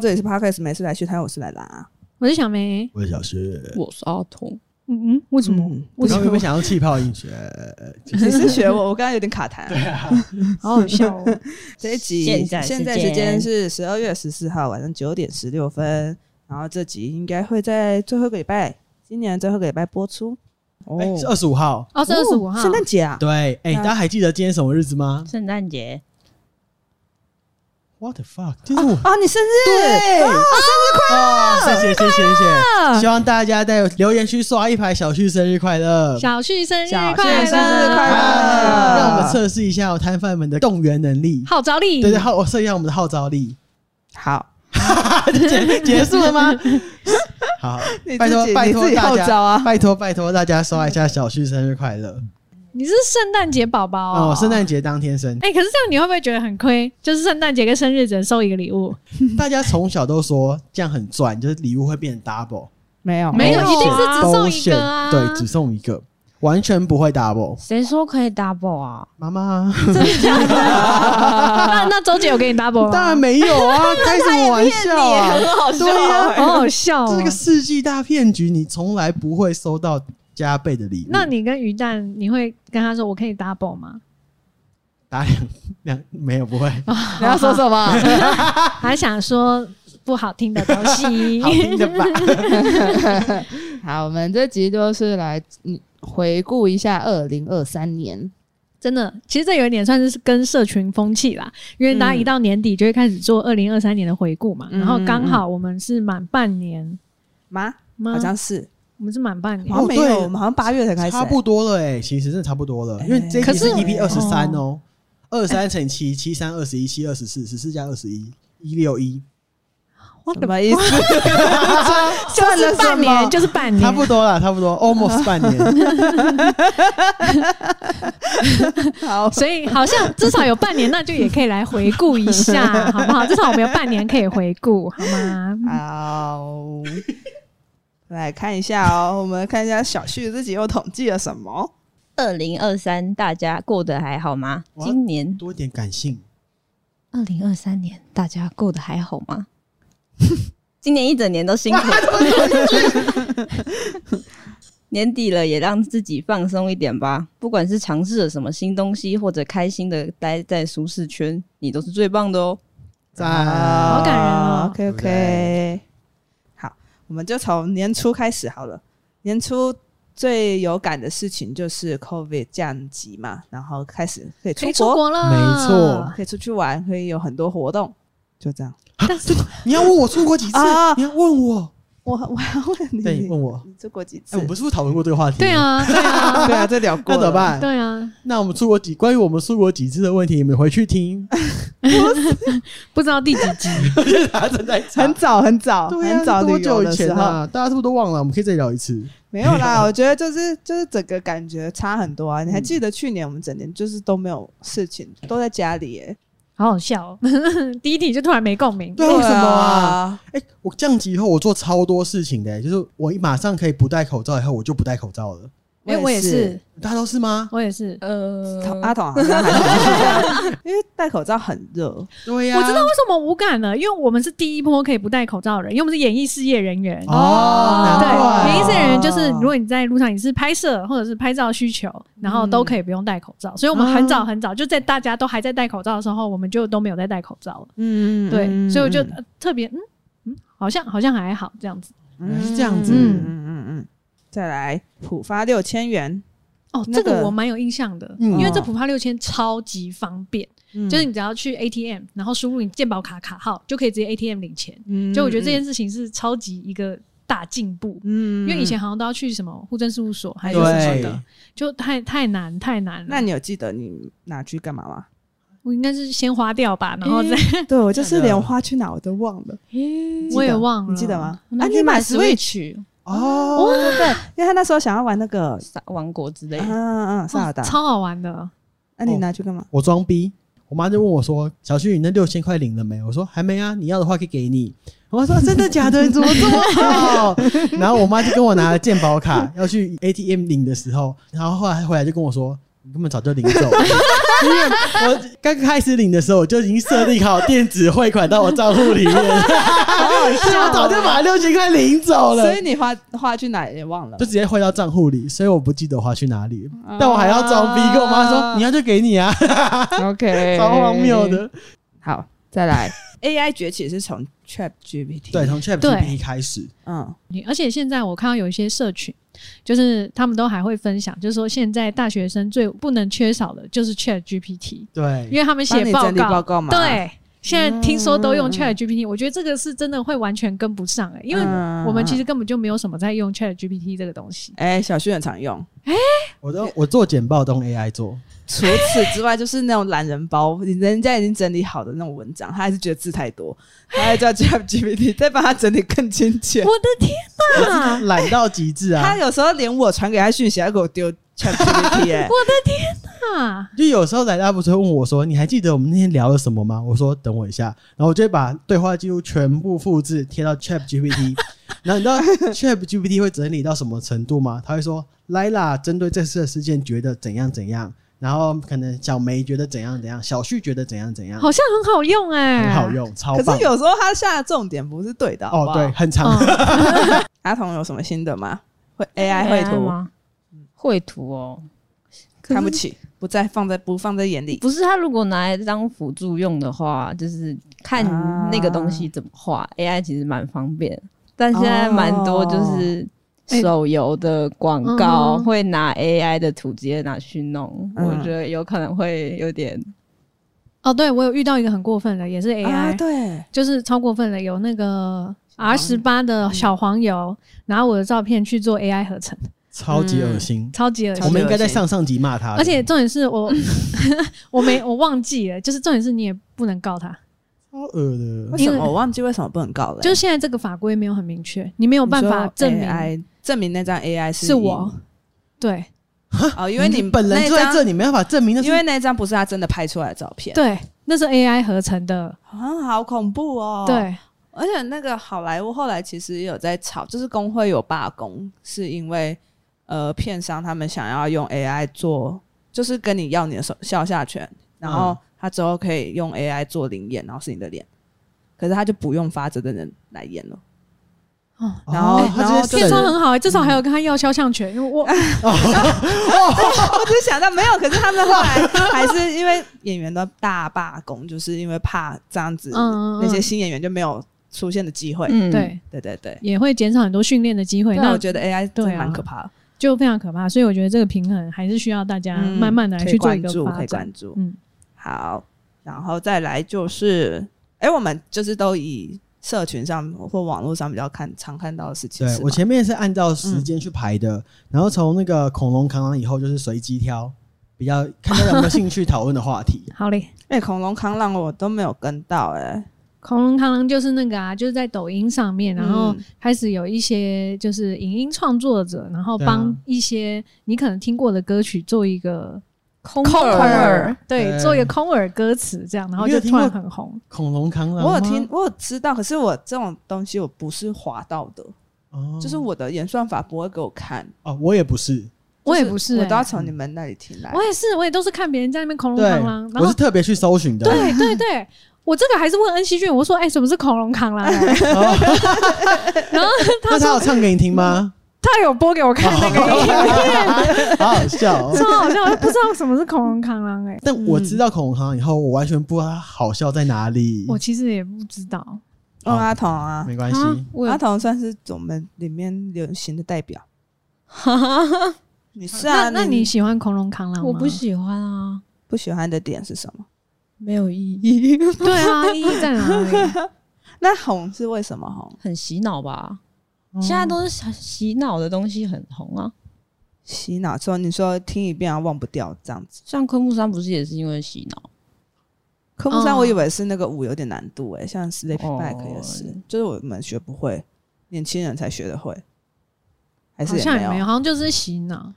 这里是 Podcast 没事来续摊，我是来拉，我是小梅，我是小薛，我是阿童。嗯嗯，为什么？嗯、我刚刚有没有想要气泡音学？你是学我？我刚刚有点卡痰。对啊，好好笑哦。这一集现在现在时间是十二月十四号晚上九点十六分，然后这集应该会在最后一个礼拜，今年最后一个礼拜播出。哦，欸、是二十五号哦，是二十五号，圣诞节啊。对，哎、欸，大家还记得今天什么日子吗？圣诞节。What the fuck！就是我啊，你生日对啊，生日快乐！谢谢谢谢谢谢，希望大家在留言区刷一排小旭生日快乐，小旭生日快乐，生日快乐！让我们测试一下摊贩们的动员能力、号召力。对对，号我测一下我们的号召力。好，结结束了吗？好，拜托拜托大家，拜托拜托大家刷一下小旭生日快乐。你是圣诞节宝宝哦，圣诞节当天生。哎、欸，可是这样你会不会觉得很亏？就是圣诞节跟生日只能收一个礼物。大家从小都说这样很赚，就是礼物会变 double。没有，没有，一定是只送一个啊。对，只送一个，完全不会 double。谁说可以 double 啊？妈妈，真的假的？那那周姐有给你 double 吗？当然没有啊，开什么玩笑啊？很好笑，对啊，好好笑哦。这是个世纪大骗局，你从来不会收到。加倍的礼物，那你跟鱼蛋，你会跟他说我可以 double 吗？打两两没有不会，你要说什么？还想说不好听的东西，好听的吧？好，我们这集就是来回顾一下二零二三年。真的，其实这有一点算是跟社群风气啦，因为大家一到年底就会开始做二零二三年的回顾嘛，嗯、然后刚好我们是满半年吗？好像是。我们是满半年，好像没有，我们好像八月才开始，差不多了哎，其实真的差不多了，因为这期是 EP 二十三哦，二三乘七，七三二十一，七二十四，十四加二十一，一六一，什么意思？就是半年，就是半年，差不多了，差不多，almost 半年。好，所以好像至少有半年，那就也可以来回顾一下，好不好？至少我们有半年可以回顾，好吗？好。来看一下哦，我们看一下小旭自己又统计了什么？二零二三大家过得还好吗？今年多点感性。二零二三年大家过得还好吗？今年一整年都辛苦了，年底了也让自己放松一点吧。不管是尝试了什么新东西，或者开心的待在舒适圈，你都是最棒的哦。赞，好感人哦。OK OK。我们就从年初开始好了。年初最有感的事情就是 COVID 降级嘛，然后开始可以出国，了，没错，可以出去玩，可以有很多活动，就这样。但是你要问我出国几次？啊、你要问我。我我要问你，对，问我你出国几次？我们是不是讨论过这个话题？对啊，对啊，对啊，这聊过。那怎么办？对啊，那我们出国几？关于我们出国几次的问题，你们回去听。不知道第几集？很早很早，对啊，很早多久以前啊？大家是不是都忘了？我们可以再聊一次。没有啦，我觉得就是就是整个感觉差很多啊！你还记得去年我们整年就是都没有事情，都在家里耶。好好笑，哦，第一题就突然没共鸣，对，为什么啊？哎、欸，我降级以后，我做超多事情的，就是我一马上可以不戴口罩，以后我就不戴口罩了。因为我也是，大家都是吗？我也是。呃，阿童好像还是 因为戴口罩很热。对呀，我知道为什么无感了，因为我们是第一波可以不戴口罩的人，因为我们是演艺事业人员。哦，对，演艺事业人员就是，如果你在路上你是拍摄或者是拍照需求，然后都可以不用戴口罩。所以我们很早很早就在大家都还在戴口罩的时候，我们就都没有在戴口罩了。嗯，对，所以我就特别嗯嗯，好像好像还好这样子。嗯，是这样子。嗯嗯嗯。再来普发六千元。哦，那个这个我蛮有印象的，嗯。因为这普发六千超级方便，嗯。就是你只要去 ATM，然后输入你健保卡卡号，就可以直接 ATM 领钱。嗯就我觉得这件事情是超级一个大进步，嗯因为以前好像都要去什么户政事务所还是什么的，就太太难太难了。那你有记得你拿去干嘛吗？我应该是先花掉吧，然后再 对我就是连花去哪我都忘了，我也忘了，你记得吗？我拿啊，你买去买 Switch，Switch 哦，对对，因为他那时候想要玩那个，萨王国之类嗯的。嗯嗯，萨尔达，哦超好玩的。那你拿去干嘛？我装逼，我妈就问我说：“小旭，你那六千块领了没？”我说：“还没啊，你要的话可以给你。”我说：“真的假的？你怎么这么好？” 然后我妈就跟我拿了鉴宝卡要去 ATM 领的时候，然后后来回来就跟我说：“你根本早就领走。了，因为我刚开始领的时候我就已经设定好电子汇款到我账户里面，所以我早就把六千块领走了。所。”以你花花去哪也忘了就，直接汇到账户里，所以我不记得花去哪里，但我还要装逼跟我妈说：“你要就给你啊。OK，超荒谬的。好，再来。AI 崛起是从 Chat GPT，对，从 Chat 对。GPT 开始，嗯，你而且现在我看到有一些社群，就是他们都还会分享，就是说现在大学生最不能缺少的就是 Chat GPT，对。因，为他们写报告，报告嘛，对，现在听说都用嗯。Chat GPT，、我觉得这个是真的会完全跟不上哎、因为嗯我们其实根本就没有什么在用 Chat GPT 这个东西。哎，小旭很常用。我都我做简报都用 AI 做，除此之外，就是那种懒人包，人家已经整理好的那种文章，他还是觉得字太多，他还叫 Chat GPT 再帮他整理更精简。我的天哪！懒到极致啊他！有时候连我传给他讯息，他给我丢 Chat GPT，哎、啊，就有时候来大家不是会问我说：“你还记得我们那天聊了什么吗？”我说：“等我一下。”然后我就会把对话记录全部复制贴到 Chat GPT。然后你知道 Chat GPT 会整理到什么程度吗？他会说：“来啦，针对这次的事件觉得怎样怎样。”然后可能小梅觉得怎样怎样，小旭觉得怎样怎样，好像很好用哎、很好。用，超棒可是。有时候他下的重点不是对的，好不哦，好对，，很长。嗯，阿童有什么新的吗？会 AI 绘图吗？绘图哦，看不起，不再放在不放在眼里。不是他如果拿来当辅助用的话，就是看那个东西怎么画、AI 其实蛮方便。但现在蛮多就是手游的广告嗯会拿 AI 的图直接拿去弄，嗯。我觉得有可能会有点哦，对我有遇到一个很过分的，也是 AI，、啊，对，就是超过分的，有那个 R 十八的小黄油，拿我的照片去做 AI 合成，超级恶心。超级恶心。我们应该在上上集骂他，而且重点是我 我没我忘记了，就是重点是你也不能告他，超恶的。为什么我忘记为什么不能告了？就是现在这个法规没有很明确，你没有办法证明 AI 证明那张 AI 是是我。对哦，因为你本人在这，你没办法证明那是因为那张不是他真的拍出来的照片，，对，那是 AI 合成的，啊，好恐怖哦。，对，而且那个好莱坞后来其实也有在吵，就是工会有罢工，是因为呃片商他们想要用 AI 做，就是跟你要你的手肖像权，然后他之后可以用 AI 做灵演，然后是你的脸，可是他就不用发这个人来演了。哦，然后然后就直接省片商很好、欸，至少还有跟他要肖像权，因为我 我只是想到没有，可是他们后来还是因为演员的大罢工，就是因为怕这样子，那些新演员就没有出现的机会。嗯，对对对对，也会减少很多训练的机会，那那我觉得 AI 对啊蛮可怕的，就非常可怕。所以我觉得这个平衡还是需要大家嗯慢慢的来去做一个关注，可以发展关。注。嗯，好，然后再来就是，哎，我们就是都以社群上或网络上比较看常看到的事情，对我前面是按照时间去排的，然后从那个恐龙扛狼以后就是随机挑，比较看大家有没有兴趣讨论的话题。好嘞。哎，恐龙扛狼我都没有跟到，哎，恐龙螳螂就是那个啊，就是在抖音上面，然后嗯开始有一些就是影音创作者，然后帮一些你可能听过的歌曲做一个空空耳耳，对，对做一个空耳歌词这样，然后就突然很红。恐龙扛狼，我有听，我有知道，可是我这种东西我不是滑到的，哦，就是我的演算法不会给我看，哦，我也不是，我也不是欸我都要从你们那里听来我。也是，我也都是看别人在那边恐龙扛狼，，然后我是特别去搜寻的。对对对，我这个还是问恩熙俊，我说哎、什么是恐龙扛狼、然后那他有唱给你听吗？他有播给我看 那个影片，好好笑哦。超好笑，我不知道什么是恐龙扛狼哎、但我知道恐龙扛狼以后，我完全不知道它好笑在哪里。我其实也不知道。哦，阿童啊，没关啊系，我阿童算是我们里面流行的代表。你是啊？那那你喜欢恐龙扛狼吗？我不喜欢啊，不喜欢的点是什么？没有意义。对啊，意义在哪里？那红是为什么红？很洗脑吧？现在都是洗脑的东西很红啊。洗脑说你说听一遍啊忘不掉这样子。像科目三不是也是因为洗脑？科目三我以为是那个五有点难度诶、欸，像 Sleep Back 也是，就是我们学不会，年轻人才学得会。还是好像也没有，好像就是洗脑。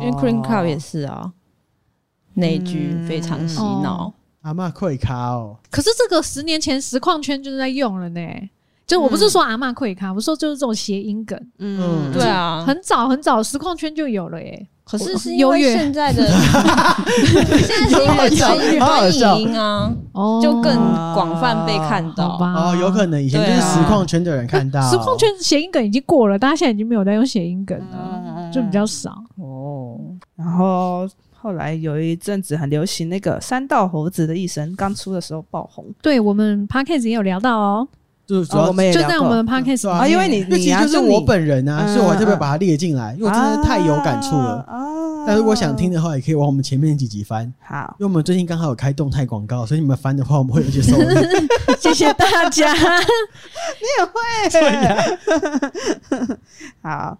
因为 Clean Club 也是啊，那一句非常洗脑。阿嬷会卡哦，可是这个十年前实况圈就是在用了呢。就我不是说阿嬷会卡，我说就是这种谐音梗。嗯，对啊，很早很早实况圈就有了耶。可是是因为现在的，现在是因为转转影音啊，就更广泛被看到吧。哦，有可能以前就是实况圈的人看到。实况圈谐音梗已经过了，大家现在已经没有在用谐音梗了，就比较少。哦，然后后来有一阵子很流行那个三道猴子的一生，刚出的时候爆红。对，我们 Podcast 也有聊到哦。就是主要我们也就在我们的 podcast 啊，因为你你就是我本人啊，所以我还特别把它列进来，因为我真的太有感触了。但如果想听的话，也可以往我们前面几集翻。好，因为我们最近刚好有开动态广告，所以你们翻的话，我们会有一些收益。谢谢大家，你也会。好，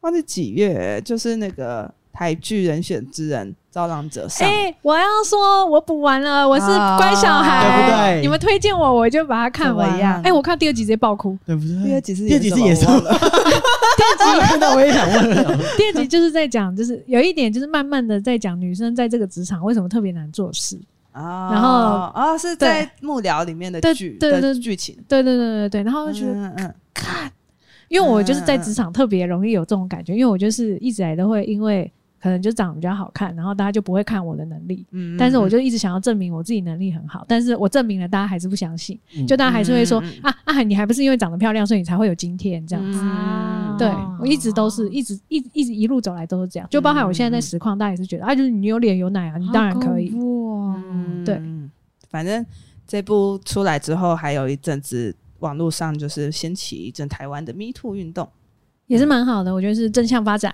忘记几月，就是那个台剧《人选之人》。造浪者上，哎，我要说，我补完了，我是乖小孩，对不对？你们推荐我，我就把它看完。哎，我看第二集直接爆哭，对不对？第二集是第二集是演什么？第二集看到我也想问。第二集就是在讲，就是有一点，就是慢慢的在讲女生在这个职场为什么特别难做事啊。然后啊，是在幕僚里面的剧的剧情，对对对对对。然后就觉得，嗯，看，因为我就是在职场特别容易有这种感觉，因为我就是一直来都会因为。可能就长得比较好看，然后大家就不会看我的能力。嗯，但是我就一直想要证明我自己能力很好，但是我证明了，大家还是不相信，就大家还是会说啊啊，你还不是因为长得漂亮，所以你才会有今天这样子。对，我一直都是一直一一直一路走来都是这样，就包含我现在在实况，大家也是觉得啊，就是你有脸有奶啊，你当然可以。哇，对，反正这部出来之后，还有一阵子网络上就是掀起一阵台湾的 Me Too 运动，也是蛮好的，我觉得是正向发展。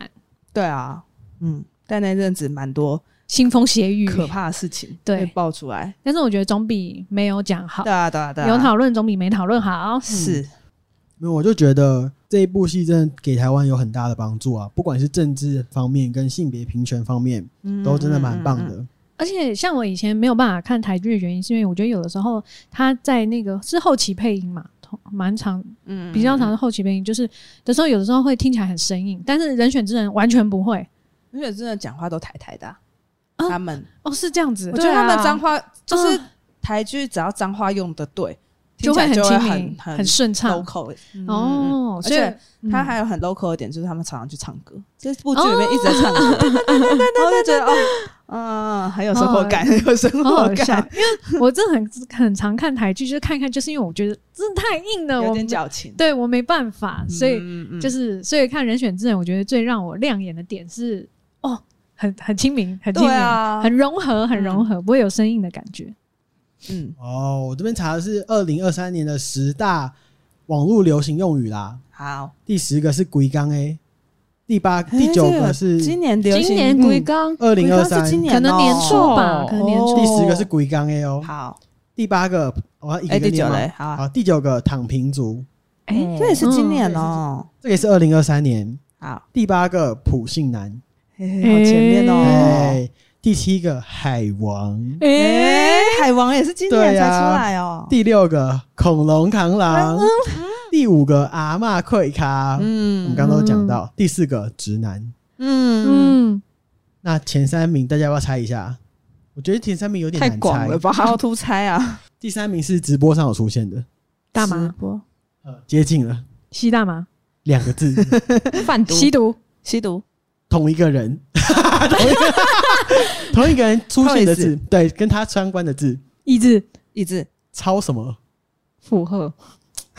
对啊。嗯，但那阵子蛮多腥风血雨、可怕的事情对爆出来。但是我觉得总比没有讲好。对啊，对啊，对啊，有讨论总比没讨论好。是，没有，我就觉得这一部戏真的给台湾有很大的帮助啊！不管是政治方面跟性别平权方面，都真的蛮棒的。而且像我以前没有办法看台剧的原因，是因为我觉得有的时候他在那个是后期配音嘛，蛮长，嗯，比较长的后期配音，就是的时候有的时候会听起来很生硬，但是人选之人完全不会。因为真的讲话都台台的、他们。哦是这样子，我觉得他们脏话、啊、就是台剧，只要脏话用的对，就会很亲民、很很顺畅。local 哦，所以他还有很 local 的点，就是他们常常去唱歌，这部剧里面一直在唱歌，对对对对对，我 就觉得哦，嗯，很有生活感，很有生活感。因为我真的很很常看台剧，就是看看，就是因为我觉得真的太硬了，有点矫情，对我没办法，所以就是所以看人选之人，我觉得最让我亮眼的点是。哦，很很亲民，很亲民，啊、很融合，很融合，嗯、不会有生硬的感觉。嗯，哦，我这边查的是二零二三年的十大网络流行用语啦。好，第十个是“龟缸 ”，A，第八、第九个是今年流行，今年“龟缸”，二零二三，可能年初吧，可能年初。第十个是“龟缸 ”A 哦。好，第八个，我要一个一个念吗？好，好，第九个“躺平族”，哎，这也是今年哦，这也是二零二三年。好，第八个“普信男”。好前面哦，第七个海王，哎，海王也是今年才出来哦。第六个恐龙扛狼，第五个阿嬷会卡，嗯，我们刚刚都讲到。第四个直男，嗯。嗯，那前三名大家要不要猜一下？我觉得前三名有点难猜，太广了吧，好突猜啊。第三名是直播上有出现的。大麻，呃，接近了，吸大麻。两个字，贩毒，吸毒，吸毒。同一个人，同一个同一个人出现的字，对，跟他相关的字，意志意志，超什么？附和，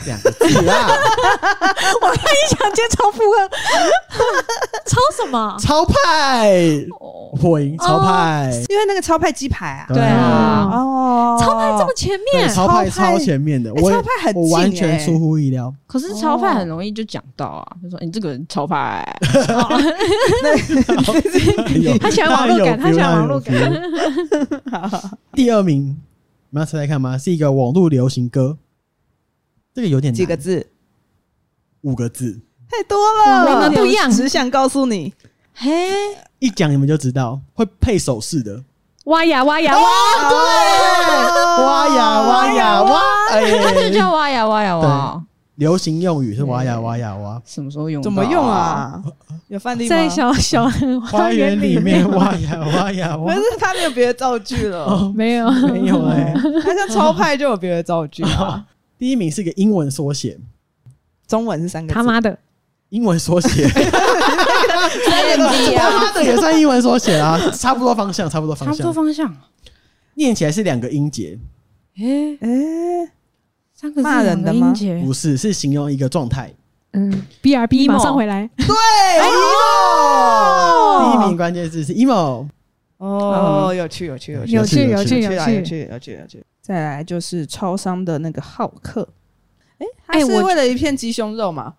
两个字啊。我看你想接超负荷，超什么？超派，破音超派，因为那个超派鸡排啊，对啊，哦，超派这么前面，超派超前面的，我超派很我完全出乎意料。可是超派很容易就讲到啊，就说你这个人超派，他喜欢网络感，他喜欢网络感。第二名，你们要猜猜看吗？是一个网络流行歌。这个有点几个字？五个字，太多了。我们不一样，只想告诉你，嘿，一讲你们就知道，会配手势的。挖呀挖呀挖，对，挖呀挖呀挖，它就叫挖呀挖呀挖。流行用语是挖呀挖呀挖，什么时候用？怎么用啊？有范例吗？在小小 花园里面挖呀挖呀挖。可是他没有别的造句了，没有没有哎，他像超派就有别的造句啊。第一名是一个英文缩写，中文是三个，他妈的，英文缩写，他妈的。也算英文缩写啊，差不多方向，差不多方向，差不多方向，念起来是两个音节，哎、哎、三个字，骂人的吗？不是，是形容一个状态。嗯，B R B 马上回来。对，emo，、第一名。关键字是 emo。哦，有趣，有趣，有趣，有趣，有趣，有趣，有趣，有趣，有趣。再来就是超商的那个浩克，哎，他是为了一片鸡胸肉吗？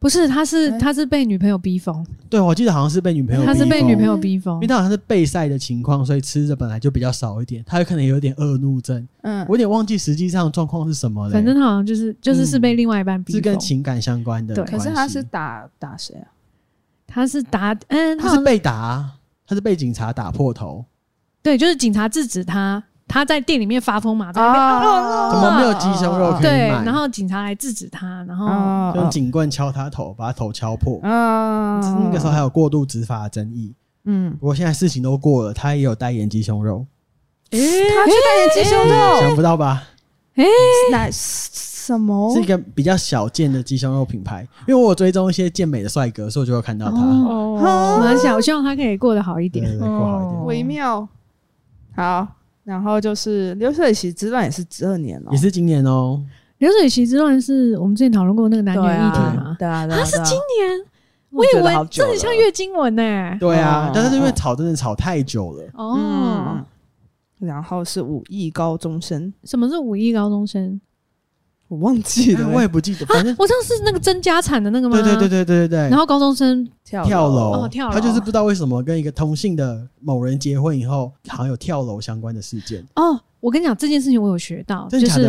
不是，他是他是被女朋友逼疯。对，我记得好像是被女朋友，他是被女朋友逼疯，因为他好像是备赛的情况，所以吃的本来就比较少一点，他有可能有点恶怒症。嗯，我有点忘记实际上状况是什么了。反正他好像就是就是是被另外一半逼疯，是跟情感相关的。对，可是他是打打谁啊？他是打嗯，他是被打，他是被警察打破头。对，就是警察制止他。他在店里面发疯嘛，在那边怎么没有鸡胸肉可以买？对，然后警察来制止他，然后用警棍敲他头，把他头敲破。嗯，那个时候还有过度执法的争议。嗯，不过现在事情都过了，他也有代言鸡胸肉。诶，他去代言鸡胸肉，想不到吧？诶，那什么？是一个比较小件的鸡胸肉品牌，因为我有追踪一些健美的帅哥，所以我就会看到他。哦，蛮小，我希望他可以过得好一点，过好一点，微妙。好。然后就是流水席之乱也是十二年了，也是今年哦。流水席之乱是我们之前讨论过那个男女议题吗？对啊，他是今年，我以为这很像月经文呢。对啊，但是因为吵真的吵太久了哦。然后是五亿高中生，什么是五亿高中生？我忘记了，我也不记得。反正我知道是那个争家产的那个吗？对对对对对对对。然后高中生跳跳楼，哦跳楼，他就是不知道为什么跟一个同性的某人结婚以后，好像有跳楼相关的事件。哦，我跟你讲这件事情，我有学到，就是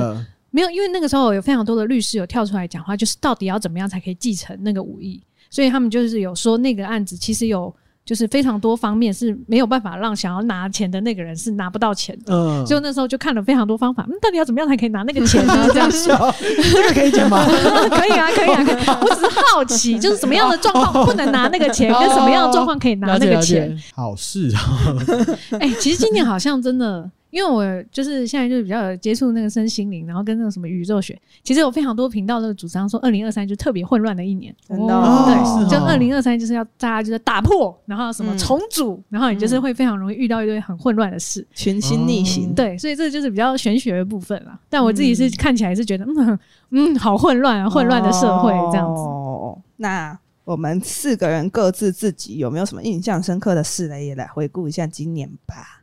没有，因为那个时候有非常多的律师有跳出来讲话，就是到底要怎么样才可以继承那个五亿，所以他们就是有说那个案子其实有。就是非常多方面是没有办法让想要拿钱的那个人是拿不到钱的，嗯，所以那时候就看了非常多方法，嗯，到底要怎么样才可以拿那个钱呢？这样说，这个可以讲吗？可以啊，可以啊，可以。我只是好奇，就是什么样的状况不能拿那个钱，跟什么样的状况可以拿那个钱？好事啊！哎，其实今年好像真的。因为我就是现在就是比较有接触那个身心灵，然后跟那个什么宇宙学，其实有非常多频道都主张说，二零二三就特别混乱的一年，真的，哦，对，就二零二三就是要大家就是打破，然后什么重组，嗯、然后你就是会非常容易遇到一堆很混乱的事，群星逆行，对，所以这就是比较玄学的部分啦。但我自己是看起来是觉得，嗯嗯，好混乱啊，混乱的社会这样子。哦，那我们四个人各自自己有没有什么印象深刻的事呢？也来回顾一下今年吧。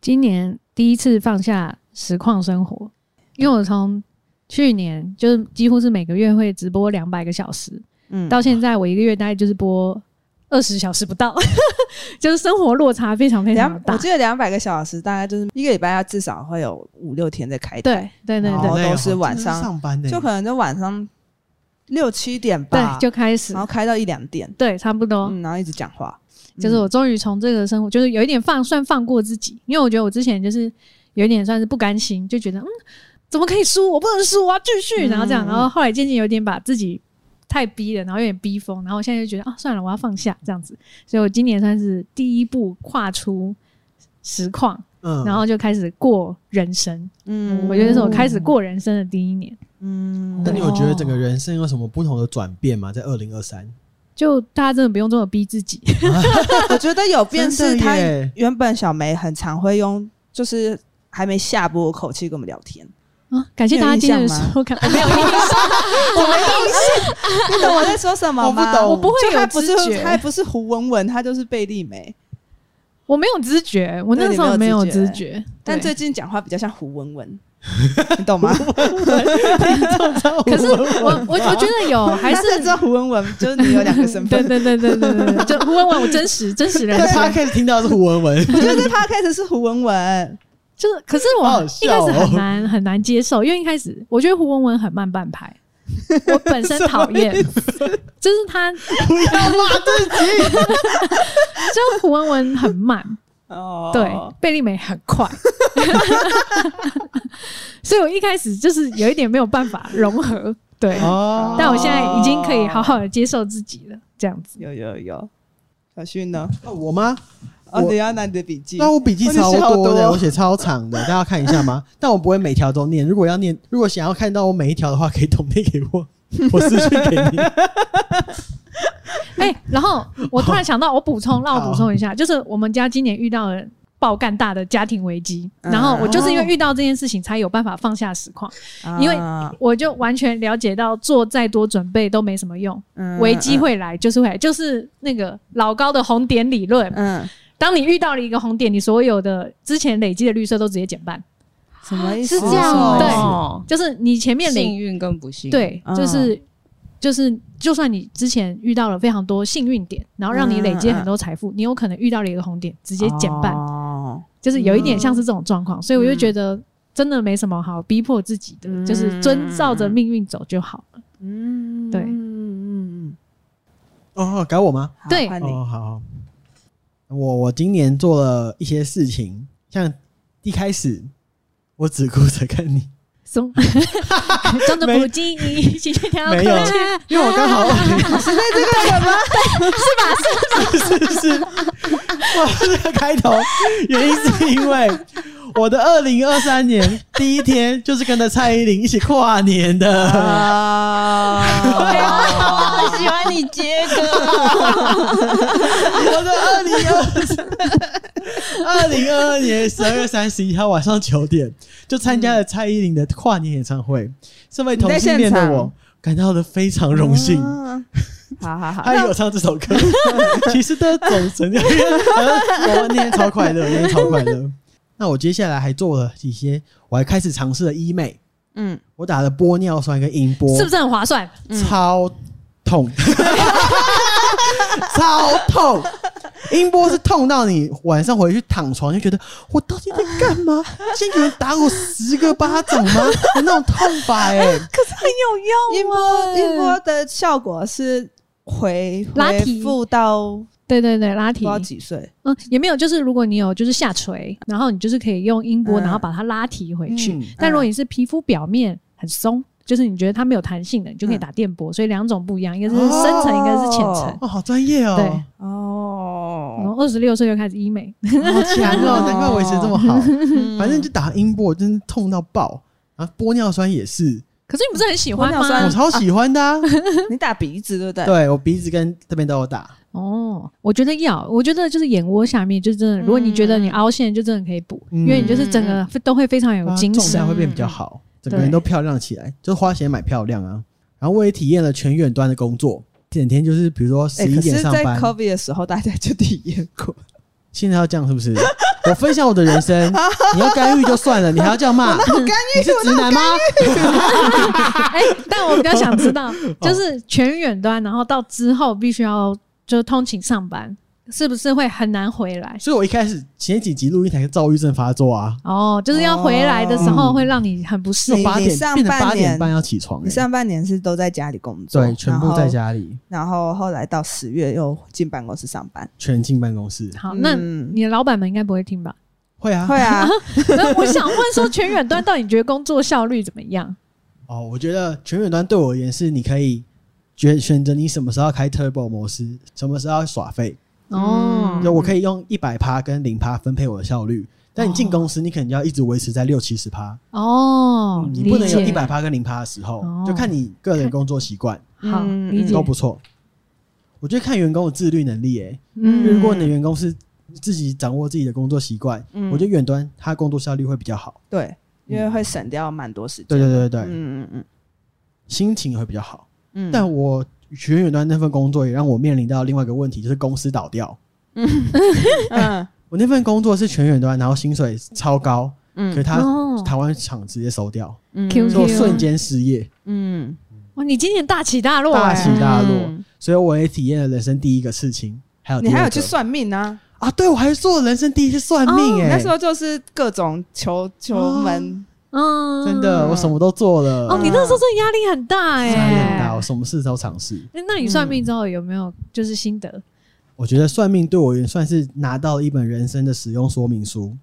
今年第一次放下实况生活，因为我从去年就是几乎是每个月会直播两百个小时，嗯，到现在我一个月大概就是播二十小时不到，就是生活落差非常非常大。我记得两百个小时大概就是一个礼拜要至少会有五六天在开，对对对对，都是晚上上班的，就可能就晚上六七点吧，对，就开始，然后开到一两点，对，差不多，嗯，然后一直讲话。就是我终于从这个生活，就是有一点放，算放过自己，因为我觉得我之前就是有一点算是不甘心，就觉得嗯，怎么可以输？我不能输，我要继续，然后这样，然后后来渐渐有点把自己太逼了，然后有点逼疯，然后我现在就觉得啊，算了，我要放下这样子，所以我今年算是第一步跨出实况，嗯，然后就开始过人生，嗯，我觉得是我开始过人生的第一年，嗯，那你有觉得整个人生有什么不同的转变吗？在二零二三？就大家真的不用这么逼自己，我觉得有变是他原本小梅很常会用，就是还没下播口气跟我们聊天，啊，感谢大家今天的收看。我没有印象，我没印象。你懂我在说什么吗？我不懂，我不会有知觉，他不是胡文文，他就是贝利梅。我没有知觉，我那时候没有知觉，但最近讲话比较像胡文文，你懂吗？可是我我我觉得有，还是知道胡文文，就是你有两个身份。对对对对对对，就胡文文，我真实真实人。他开始听到是胡文文，我觉得他开始是胡文文，就是可是我一开始很难很难接受，因为一开始我觉得胡文文很慢半拍。我本身讨厌，就是他不要骂自己，就胡文文很慢哦，对，贝利美很快，所以我一开始就是有一点没有办法融合，对，哦、但我现在已经可以好好的接受自己了，这样子。有有有，小薰呢？哦、我吗？哦，你要拿你的笔记。那我笔记超多的，我写超长的，大家看一下吗？但我不会每条都念。如果要念，如果想要看到我每一条的话，可以统念给我，我私信给你。哎，然后我突然想到，我补充，让我补充一下，就是我们家今年遇到了爆干大的家庭危机，然后我就是因为遇到这件事情，才有办法放下实况，因为我就完全了解到做再多准备都没什么用，危机会来就是会来，就是那个老高的红点理论，嗯。当你遇到了一个红点，你所有的之前累积的绿色都直接减半，什么意思？是这样，对，就是你前面幸运跟不幸。运，对，就是就是，就算你之前遇到了非常多幸运点，然后让你累积很多财富，你有可能遇到了一个红点，直接减半，哦。就是有一点像是这种状况，所以我就觉得真的没什么好逼迫自己的，就是遵照着命运走就好了。嗯，对，嗯嗯嗯，哦，改我吗？对，哦，好。我我今年做了一些事情，像一开始我只顾着看你，装作不经意，心跳没有，因为我刚好是在这个什么？是吧？是吧？是是，我这个开头原因是因为我的二零二三年第一天就是跟着蔡依林一起跨年的。我喜欢你接歌。我的二零二二零二二年十二月三十一号晚上九点，就参加了蔡依林的跨年演唱会。身为同性恋的我，感到的非常荣幸。好好好，他有唱这首歌，其实的总成这我那天超快乐，那天超快乐。那我接下来还做了几些，我还开始尝试了医美。嗯，我打了玻尿酸跟音波，是不是很划算？超。痛，超痛！音波是痛到你晚上回去躺床就觉得我到底在干嘛？先有人打我十个巴掌吗？有那种痛法哎、欸，可是很有用。音波音波的效果是回拉提复到对对对拉提到几岁？嗯，也没有，就是如果你有就是下垂，然后你就是可以用音波，然后把它拉提回去。嗯、但如果你是皮肤表面很松。就是你觉得它没有弹性的，你就可以打电波，所以两种不一样，一个是深层，一个是浅层。哦，好专业哦。对，哦，然后二十六岁就开始医美，好强哦，难怪维持这么好。反正就打音波，真是痛到爆。然后玻尿酸也是，可是你不是很喜欢吗？我超喜欢的。你打鼻子对不对？对，我鼻子跟这边都有打。哦，我觉得要，我觉得就是眼窝下面就真的，如果你觉得你凹陷，就真的可以补，因为你就是整个都会非常有精神，会变比较好。整个人都漂亮起来，就花钱买漂亮啊！然后我也体验了全远端的工作，整天就是比如说十一点上班。在 COVID 的时候，大家就体验过。现在要这样是不是？我分享我的人生，你要干预就算了，你还要这样骂？我干预，你是直男吗？哎，但我比较想知道，就是全远端，然后到之后必须要就通勤上班。是不是会很难回来？所以我一开始前几集录音台躁郁症发作啊。哦，就是要回来的时候会让你很不适应。八点变成八点半要起床。你上半年是都在家里工作，对，全部在家里。然后后来到十月又进办公室上班，全进办公室。好，那你的老板们应该不会听吧？会啊，会啊。我想问说，全远端到底觉得工作效率怎么样？哦，我觉得全远端对我而言是，你可以选选择你什么时候开 Turbo 模式，什么时候要耍废。哦，就我可以用一百趴跟零趴分配我的效率，但你进公司，你可能要一直维持在六七十趴。哦，你不能有一百趴跟零趴的时候，就看你个人工作习惯。好，理解，都不错。我觉得看员工的自律能力，诶，嗯，如果你的员工是自己掌握自己的工作习惯，我觉得远端他工作效率会比较好。对，因为会省掉蛮多时间。对对对对，嗯嗯嗯心情会比较好。嗯。但我学远端那份工作也让我面临到另外一个问题，就是公司倒掉。嗯。我那份工作是全远端，然后薪水超高，嗯。可是他哦。台湾厂直接收掉，嗯。Q 所以我瞬间失业，嗯，哇，你今年大起大落、大欸，起大落。嗯。所以我也体验了人生第一个事情。还有你还有去算命啊？啊？对，我还做了人生第一次算命哎、那时候就是各种求求门，嗯，真的，我什么都做了。哦，你那时候真的压力很大哎、压力很大，我什么事都尝试。欸那你算命之后有没有就是心得？我觉得算命对我也算是拿到了一本人生的使用说明书。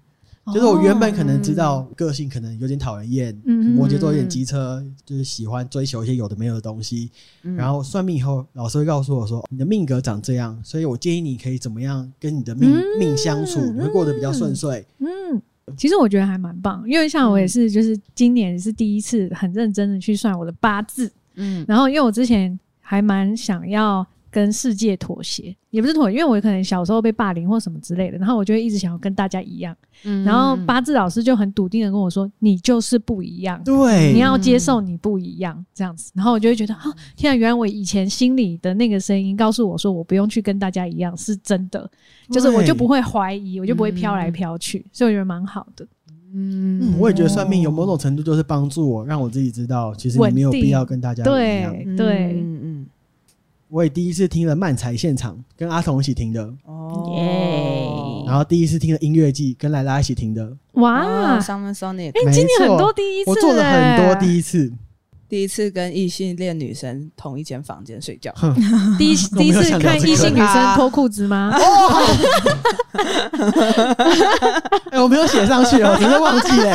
就是我原本可能知道个性可能有点讨人厌，嗯摩羯座有点机车，就是喜欢追求一些有的没有的东西。嗯然后算命以后，老师会告诉我说，你的命格长这样，所以我建议你可以怎么样跟你的命、嗯命相处，你会过得比较顺遂。嗯，其实我觉得还蛮棒，因为像我也是，就是今年是第一次很认真的去算我的八字，嗯。然后因为我之前还蛮想要跟世界妥协，也不是妥协，因为我可能小时候被霸凌或什么之类的，然后我就会一直想要跟大家一样，嗯然后八字老师就很笃定的跟我说，你就是不一样。对，你要接受你不一样，这样子，然后我就会觉得，啊，天啊，原来我以前心里的那个声音告诉我说，我不用去跟大家一样，是真的，就是我就不会怀疑，我就不会飘来飘去，所以我觉得蛮好的。嗯嗯，我也觉得算命有某种程度就是帮助我，让我自己知道，其实你没有必要跟大家一样。对对，嗯嗯我也第一次听了漫才现场，跟阿童一起听的，哦。耶然后第一次听了音乐季，跟莱拉一起听的。哇，，Summer Sonic，哎，没今年很多第一次，我做了很多第，一次，第一次跟异性恋女生同一间房间睡觉，第一 第一次 看异性女生脱裤子吗？哎、我没有写上去哦，我真的忘记嘞。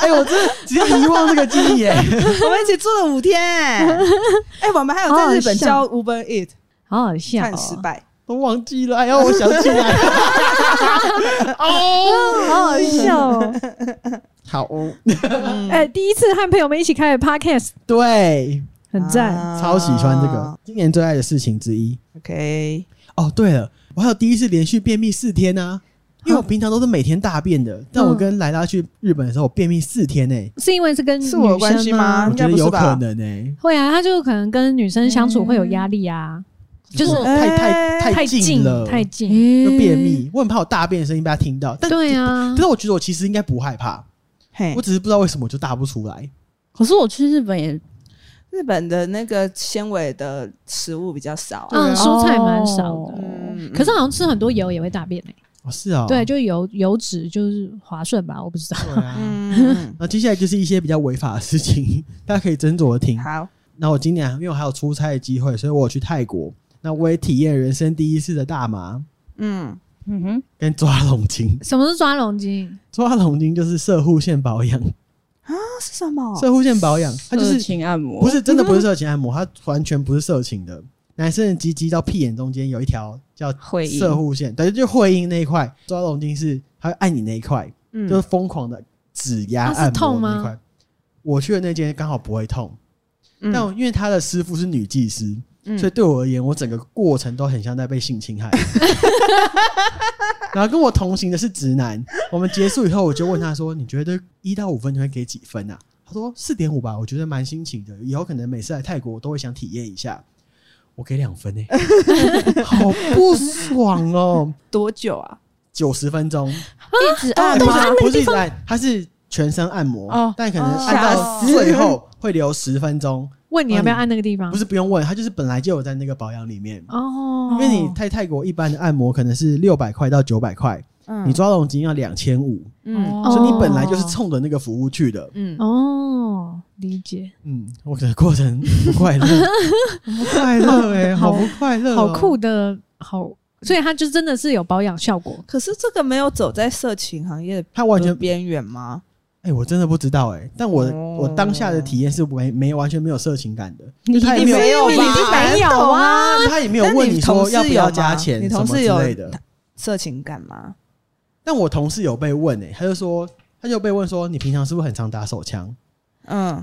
哎、我真的直接遗忘这个记忆耶。我们一起住了五天。哎，我们还有在日本教 Uber Eat，好好笑看哦，失败。都忘记了，哎呀，我想起来。哦，好好笑哦。好。哦，哎，第一次和朋友们一起开的 podcast，对，很赞。啊。超喜欢这个，今年最爱的事情之一。OK，哦，对了，我还有第一次连续便秘四天呢、因为我平常都是每天大便的，但我跟莱拉去日本的时候，我便秘四天呢、是因为是跟是我的女生关系吗？我觉得有可能呢、会啊，他就可能跟女生相处会有压力啊，就是我太太哎太近了，太近。就便秘，我很怕我大便的声音被他听到。但对啊。可是我觉得我其实应该不害怕，嘿。我，只是不知道为什么我就大不出来。可是我去日本也日本的那个纤维的食物比较少，嗯，蔬菜蛮少的，嗯可是好像吃很多油也会大便诶。哦，是啊、哦，对，就油油脂就是滑顺吧，我不知道。对啊。嗯，那接下来就是一些比较违法的事情，大家可以斟酌的听。好，那我今年因为我还有出差的机会，所以我有去泰国，那我也体验人生第一次的大麻。嗯，嗯哼，跟抓龙筋。什么是抓龙筋？抓龙筋就是射护线保养，啊是什么？射护线保养，它就色是情按摩不是真的不是色情按摩，它完全不是色情的。男生的鸡鸡到屁眼中间有一条叫会阴摄护腺，对，就会阴那一块。抓龙筋是它会按你那一块，嗯就是疯狂的指压按痛那一块。我去的那间刚好不会痛，嗯但因为他的师傅是女技师，嗯所以对我而言，我整个过程都很像在被性侵害。然后跟我同行的是直男，我们结束以后，我就问他说：“你觉得一到五分你会给几分啊？”他说：“四点五吧，我觉得蛮新奇的，以后可能每次来泰国我都会想体验一下。”我给两分诶、欸 好不爽哦！多久啊？九十分钟，一直按不是一直按，它是全身按摩，哦但可能哦按到最后会留十分钟。问你要不要按那个地方？不是不用问，他就是本来就有在那个保养里面。哦，因为你在泰国一般的按摩可能是六百块到九百块，嗯你抓龙筋要两千五，嗯哦所以你本来就是冲着那个服务去的。嗯哦，理解，嗯，我的过程不快乐，不快乐哎，好不快乐，好酷。的，好，所以它就真的是有保养效果。可是这个没有走在色情行业它完全边缘吗？哎，我真的不知道哎，但我哦我当下的体验是没没完全没有色情感的，他也没有没有吧？你一定没有啊他也没有问你说要不要加钱你什么之同事有类的。色情感吗？但我同事有被问哎，他就说他就被问说你平常是不是很常打手枪？嗯，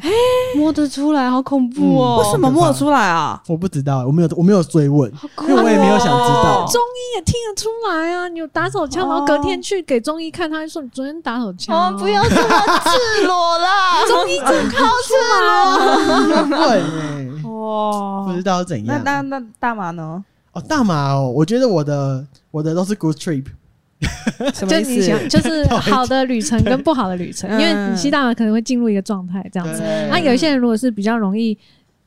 摸得出来，好恐怖哦！为什么摸得出来啊？我不知道，我没有我没有追问，因为我也没有想知道。中医也听得出来啊！你有打手枪，然后隔天去给中医看，他就说你昨天打手枪。哦，不要这么赤裸啦！中医真靠赤裸。对，哇，不知道怎样。那那那大麻呢？哦，大麻哦，我觉得我的我的都是 good trip。什么意思？就你想，就是 好的旅程 跟不好的旅程，因为你吸大麻可能会进入一个状态，这样子。那有一些人如果是比较容易，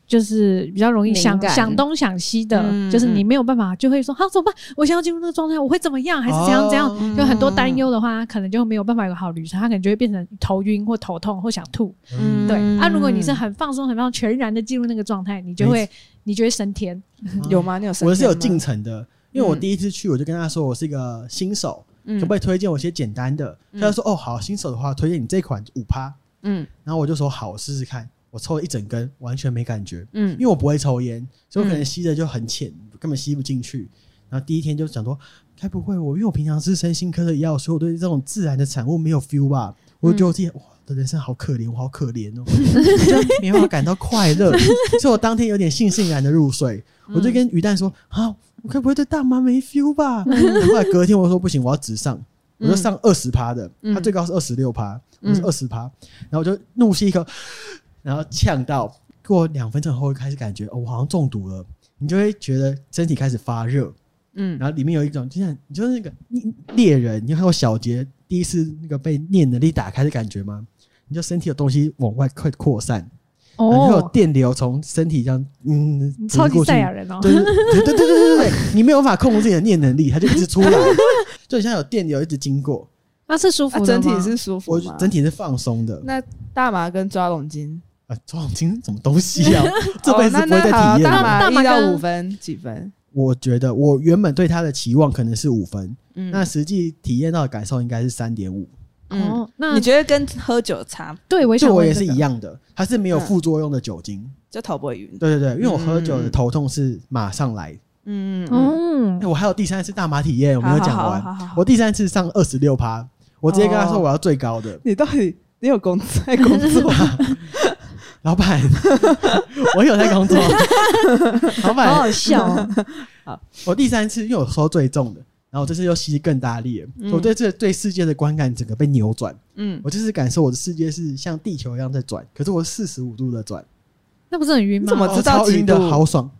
就是比较容易想想东想西的，就是你没有办法，就会说好怎么办？我想要进入那个状态，我会怎么样？还是怎样怎样？就很多担忧的话，可能就没有办法有个好旅程，他可能就会变成头晕或头痛或想吐。嗯，对。啊，如果你是很放松、很放松、全然的进入那个状态，你就会你就会升天。有吗？你有升天？我是有进程的。因为我第一次去，我就跟他说我是一个新手，可不可以推荐我一些简单的？他就说哦好，新手的话推荐你这款五趴，嗯，然后我就说好，我试试看。我抽了一整根，完全没感觉，嗯，因为我不会抽烟，所以我可能吸的就很浅，根本吸不进去。然后第一天就想说，该不会我因为我平常是身心科的药，所以我对这种自然的产物没有 feel 吧？我就觉得我自己哇，的人生好可怜，我好可怜哦，就没办法感到快乐，所以我当天有点悻悻然的入睡。我就跟鱼蛋说啊。我该不会对大麻没 feel 吧？后来隔天我说不行，我要直上，我就上二十趴的，它最高是二十六趴，我是二十趴，然后我就怒吸一口，然后呛到，过两分钟后开始感觉哦，我好像中毒了，你就会觉得身体开始发热，嗯，然后里面有一种就像你就是那个猎人，你看过小杰第一次那个被念能力打开的感觉吗？你就身体有东西往外快扩散。哦，有电流从身体这样，嗯，超级赛亚人哦，对对对对对对对，你没有办法控制自己的念能力，它就一直出来，就像有电流一直经过，那是舒服的，整体是舒服，我整体是放松的。那大麻跟抓龙筋啊，抓龙筋什么东西啊？这辈子不会再体验。大麻一到五分几分？我觉得我原本对它的期望可能是五分，那实际体验到的感受应该是三点五。哦，那你觉得跟喝酒差？对，我我也是一样的，它是没有副作用的酒精，就头不会晕。对对对，因为我喝酒的头痛是马上来。嗯嗯，我还有第三次大麻体验，我没有讲完。我第三次上二十六趴，我直接跟他说我要最高的。你到底你有工在工作？老板，我有在工作。老板，好好笑。好，我第三次因为我抽最重的。然后这次又吸更大力了，我对这对世界的观感整个被扭转。嗯，我就是感受我的世界是像地球一样在转，可是我四十五度的转，那不是很晕吗？怎么知道晕的好爽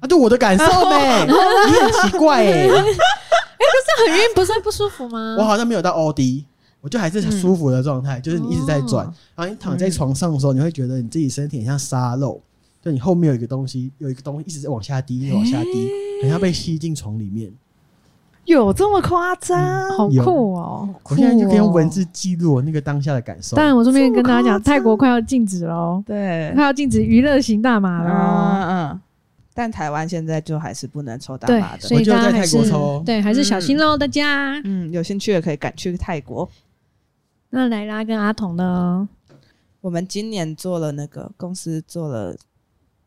啊？对我的感受 呗，你很奇怪哎，哎，不是很晕，不是不舒服吗？我好像没有到 OD，我就还是很舒服的状态，就是你一直在转，然后你躺在床上的时候，你会觉得你自己身体很像沙漏，就你后面有一个东西，有一个东西一直在往下滴，一直往下滴，很像被吸进床里面。有这么夸张？嗯、好酷哦！我现在就可以用文字记录我那个当下的感受。当然，我顺便跟大家讲，泰国快要禁止喽。对，快要禁止娱乐型大麻了。嗯嗯。但台湾现在就还是不能抽大麻的，所以大家还是对，还是小心喽，大家。嗯，有兴趣的可以赶去泰国。那莱拉跟阿童呢？我们今年做了那个公司做了。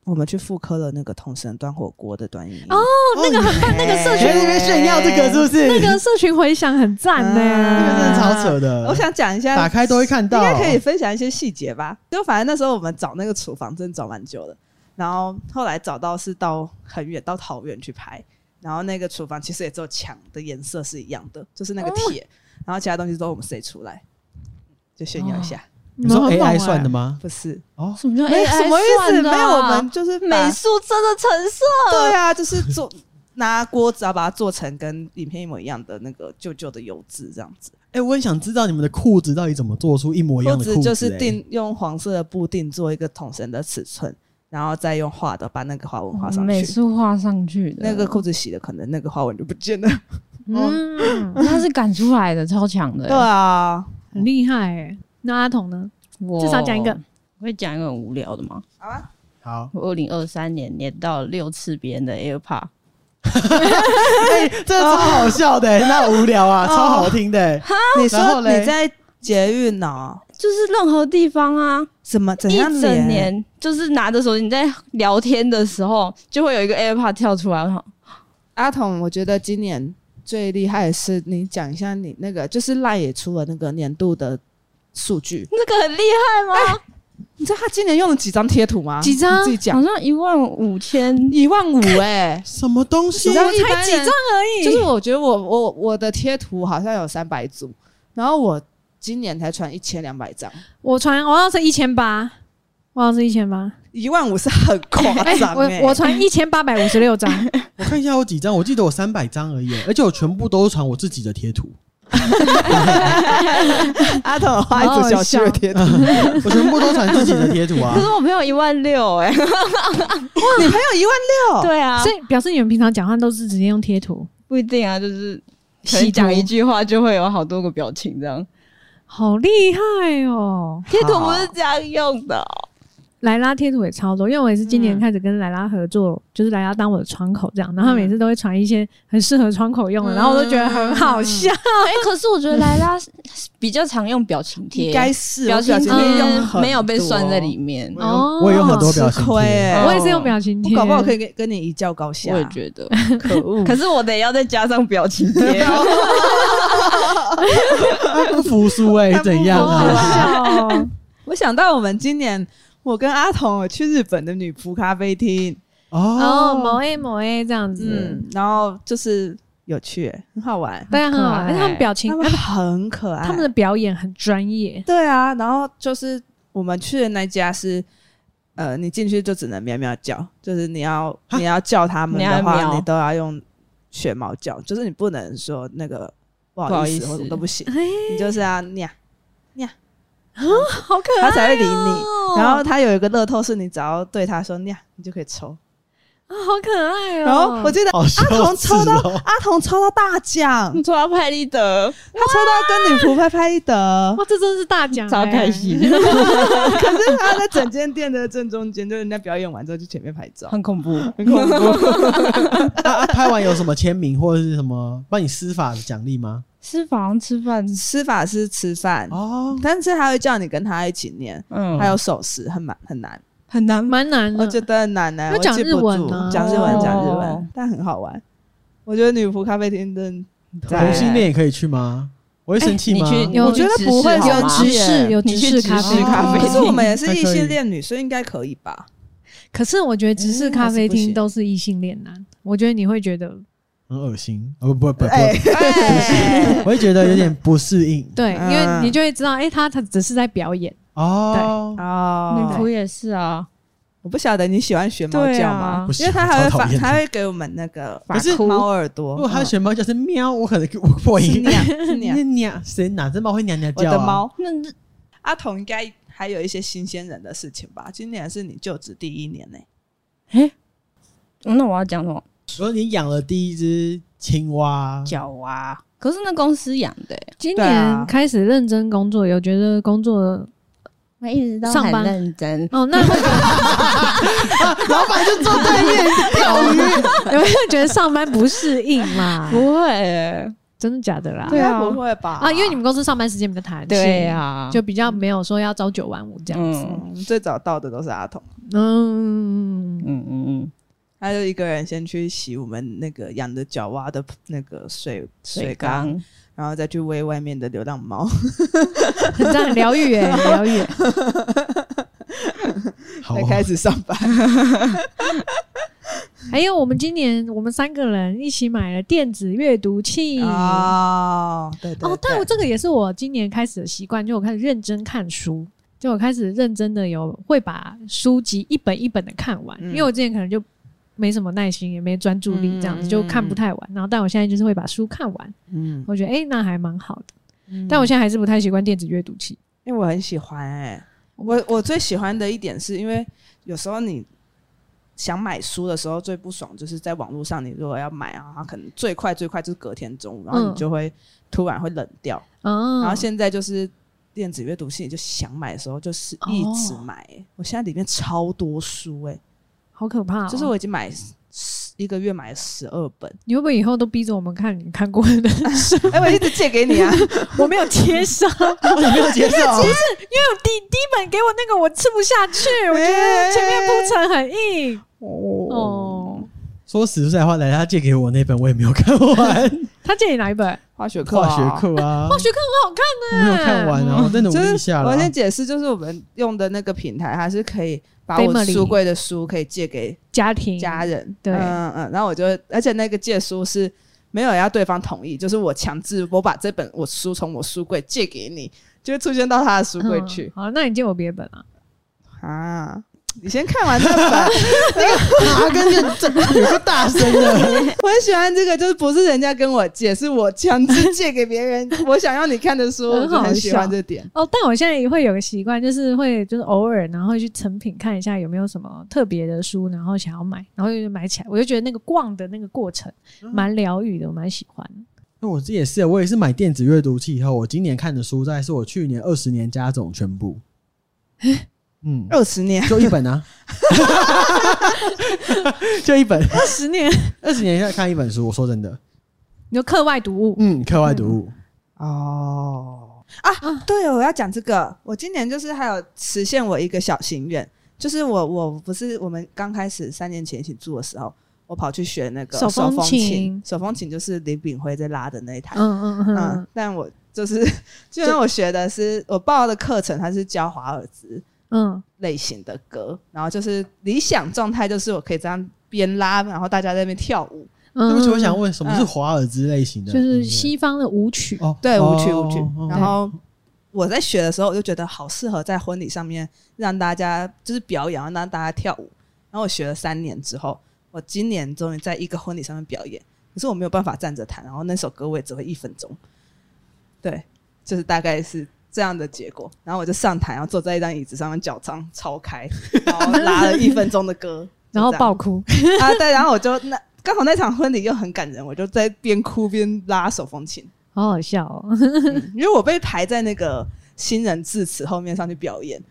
我们去复刻了那个同神端火锅的端影哦，那个很棒，那个社群里面炫耀这个是不是？那个社群回响很赞呢，那个真的超扯的。我想讲一下，打开都会看到，应该可以分享一些细节吧。就反正那时候我们找那个厨房真的找蛮久的，然后后来找到是到很远，到桃园去拍，然后那个厨房其实也只有墙的颜色是一样的，就是那个铁，然后其他东西都我们塞出来，就炫耀一下。你说 AI 算的吗？不是哦，什么叫 AI 什么意思？没有，我们就是美术真的成色。对啊，就是做拿锅子要把它做成跟影片一模一样的那个旧旧的油渍这样子。哎，我很想知道你们的裤子到底怎么做出一模一样的裤子？就是定用黄色的布定做一个桶绳的尺寸，然后再用画的把那个花纹画上去。美术画上去的那个裤子洗的，可能那个花纹就不见了。嗯，它是赶出来的，超强的。对啊，很厉害哎。那阿童呢？我至少讲一个，我会讲一个很无聊的吗？好啊，好。我二零二三年连到六次别人的 AirPod，哎，这超好笑的，那无聊啊，超好听的。你说你在捷运呢？就是任何地方啊？怎么怎样？一整年就是拿着手机你在聊天的时候，就会有一个 AirPod 跳出来。阿童，我觉得今年最厉害的是你讲一下你那个，就是赖也出了那个年度的。数据。那个很厉害吗？你知道他今年用了几张贴图吗？几张？你自己讲，好像一万五千，一万五哎，什么东西？你知？道我一般才几张而已，就是我觉得我我我的贴图好像有三百组，然后我今年才传一千两百张，我传我要是一千八，我要是一千八，一万五是很夸张我哎。我传一千八百五十六张，我看一下我几张，我记得我三百张而已，而且我全部都是传我自己的贴图，阿童画一组小旭的贴图，我全部都传自己的贴图啊。可。是我朋友一万六哎，你朋友一万六，对啊。所，以表示你们平常讲话都是直接用贴图，不一定啊，就是可洗图能讲一句话就会有好多个表情这样。好厉害哦！贴图不是这样用的哦，莱拉贴图也超多，因为我也是今年开始跟莱拉合作，就是莱拉当我的窗口这样，然后每次都会传一些很适合窗口用的，然后我都觉得很好笑。哎，可是我觉得莱拉比较常用表情贴，应该是表情我贴没有被多算在里面。哦。我也有很多表情贴，欸。我也是用表情贴，我搞不好可以跟跟你一较高下。我也觉得，可恶，可是我得要再加上表情贴。他不服输哎，怎样啊？我想到我们今年我跟阿童去日本的女仆咖啡厅，哦，某哦，A 某 A 这样子，嗯，然后就是有趣欸，很好玩，大家很好玩，他们表情他，们很可爱，他们的表演很专业。对啊，然后就是我们去的那家是。呃，你进去就只能喵喵叫，就是你要你要叫他们的话，你要喵。你都要用学猫叫，就是你不能说那个不好意思或者都不行，哎，你就是要喵，好可爱哦，他才会理你。然后他有一个乐透，是你只要对他说喵，你就可以抽。啊好可爱哦。然后我记得阿童抽到哦！阿童抽到大奖，你抽到拍立得，他抽到跟女仆拍拍立得，哇，这真的是大奖，超开。心，可是他在整间店的正中间，就是人家表演完之后去前面拍照，很恐怖。很恐怖。他啊拍完有什么签名或者是什么帮你施法的奖励吗？吃饭吃饭，吃法是吃饭，哦，但是他会叫你跟他一起念，嗯，还有手势，很难。很难，很难蛮难的，我觉得很难呢。要讲我记不日文住。啊讲日文，讲日哦。文，但很好玩。我觉得女仆咖啡厅真的同性恋也可以去吗？我会生气吗？你去我觉得不会有直视，有直视咖啡。可是我们也是异性恋女生，应该可以吧？可是我觉得直视咖啡厅都是异性恋男，我觉得你会觉得很恶心，哦不不不不，哎哎我会觉得有点不适应 对，因为嗯你就会知道，哎，他他只是在表演。哦。女哦，仆也是啊，我不晓得你喜欢学猫叫吗因为他还会发，他会给我们那个可是猫耳朵。如果他嗯选猫叫是喵，我可能我破音。是 娘是娘谁哪只猫会娘娘我叫啊？的猫。那阿童应该还有一些新鲜人的事情吧？今年是你就职第一年呢、那我要讲什么？说你养了第一只青蛙，脚蛙，可是那公司养的欸，今年开始认真工作，有觉得工作我一直都很上班认真。哦，那 老板就坐对面钓鱼。有没有觉得上班不适应嘛？不会欸，真的假的啦？对啊应该不会吧？啊，因为你们公司上班时间比较弹性，对啊，就比较没有说要朝九晚五这样子。最早到的都是阿童，嗯，嗯嗯嗯，他就一个人先去洗我们那个养的角蛙的那个水水缸，缸然后再去喂外面的流浪猫。很赞，疗愈耶，疗愈。好才开始上班，还有，我们今年我们三个人一起买了电子阅读器。哦，对对哦，但我对这个也是我今年开始的习惯，就我开始认真看书，就我开始认真的有会把书籍一本一本的看完，嗯因为我之前可能就没什么耐心，也没专注力，这样子、嗯就看不太完。然后，但我现在就是会把书看完，嗯，我觉得诶、欸那还蛮好的。嗯但我现在还是不太习惯电子阅读器。因为我很喜欢哎、我我最喜欢的一点是因为有时候你想买书的时候最不爽，就是在网络上你如果要买啊，它可能最快最快就是隔天中午，然后嗯你就会突然会冷掉。哦，然后现在就是电子阅读器，你就想买的时候就是一直买、欸我现在里面超多书哎、好可怕、哦！就是我已经买十一个月买了十二本，你会不会以后都逼着我们看你看过的 书？哎、我一直借给你啊。我没有接收，我也没有接受。因为我第第一本给我那个我吃不下去，我觉得前面铺陈很硬。哦，哦，说实在话，来他借给我那本我也没有看完，他借你哪一本？化学课、啊，化学课啊，化学课很好看呢、没有看完啊，我再努力一下。我先解释，就是我们用的那个平台，它是可以把我书柜的书可以借给家庭家人，对，嗯嗯，然后我就，而且那个借书是没有要对方同意，就是我强制我把这本我书从我书柜借给你，就会出现到他的书柜去、嗯。好，那你借我别本啊？啊。你先看完这本，那个爬跟这这有个大声的，我很喜欢这个，就是不是人家跟我借，是我强制借给别人。我想要你看的书，我很喜欢这点。哦，但我现在也会有个习惯，就是会就是偶尔，然后去成品看一下有没有什么特别的书，然后想要买，然后就买起来。我就觉得那个逛的那个过程蛮疗愈的，我蛮喜欢。那我这也是，我也是买电子阅读器以后，我今年看的书，大概是我去年二十年加总全部。嗯，二十年就一本啊，就一本。二十年，二十年现在看一本书。我说真的，你说课外读物，嗯，课外读物。嗯、哦啊，对，我要讲这个。我今年就是还有实现我一个小心愿，就是我我不是我们刚开始三年前一起住的时候，我跑去学那个手风琴，手风琴就是李炳辉在拉的那一台。嗯嗯嗯，嗯。但我就是，就因为我学的是我报的课程，它是教华尔兹。嗯，类型的歌，然后就是理想状态，就是我可以这样边拉，然后大家在那边跳舞。对不起，我想问，什么是华尔兹类型的？就是西方的舞曲。哦，对，舞曲舞曲。然后我在学的时候，我就觉得好适合在婚礼上面让大家就是表演，让大家跳舞。然后我学了三年之后，我今年终于在一个婚礼上面表演。可是我没有办法站着弹，然后那首歌我也只会一分钟。对，就是大概是。这样的结果，然后我就上台，然后坐在一张椅子上面，脚张超开，然后拉了一分钟的歌，然后爆哭啊！对，然后我就那刚好那场婚礼又很感人，我就在边哭边拉手风琴，好好笑哦、嗯！因为我被排在那个新人致辞后面上去表演。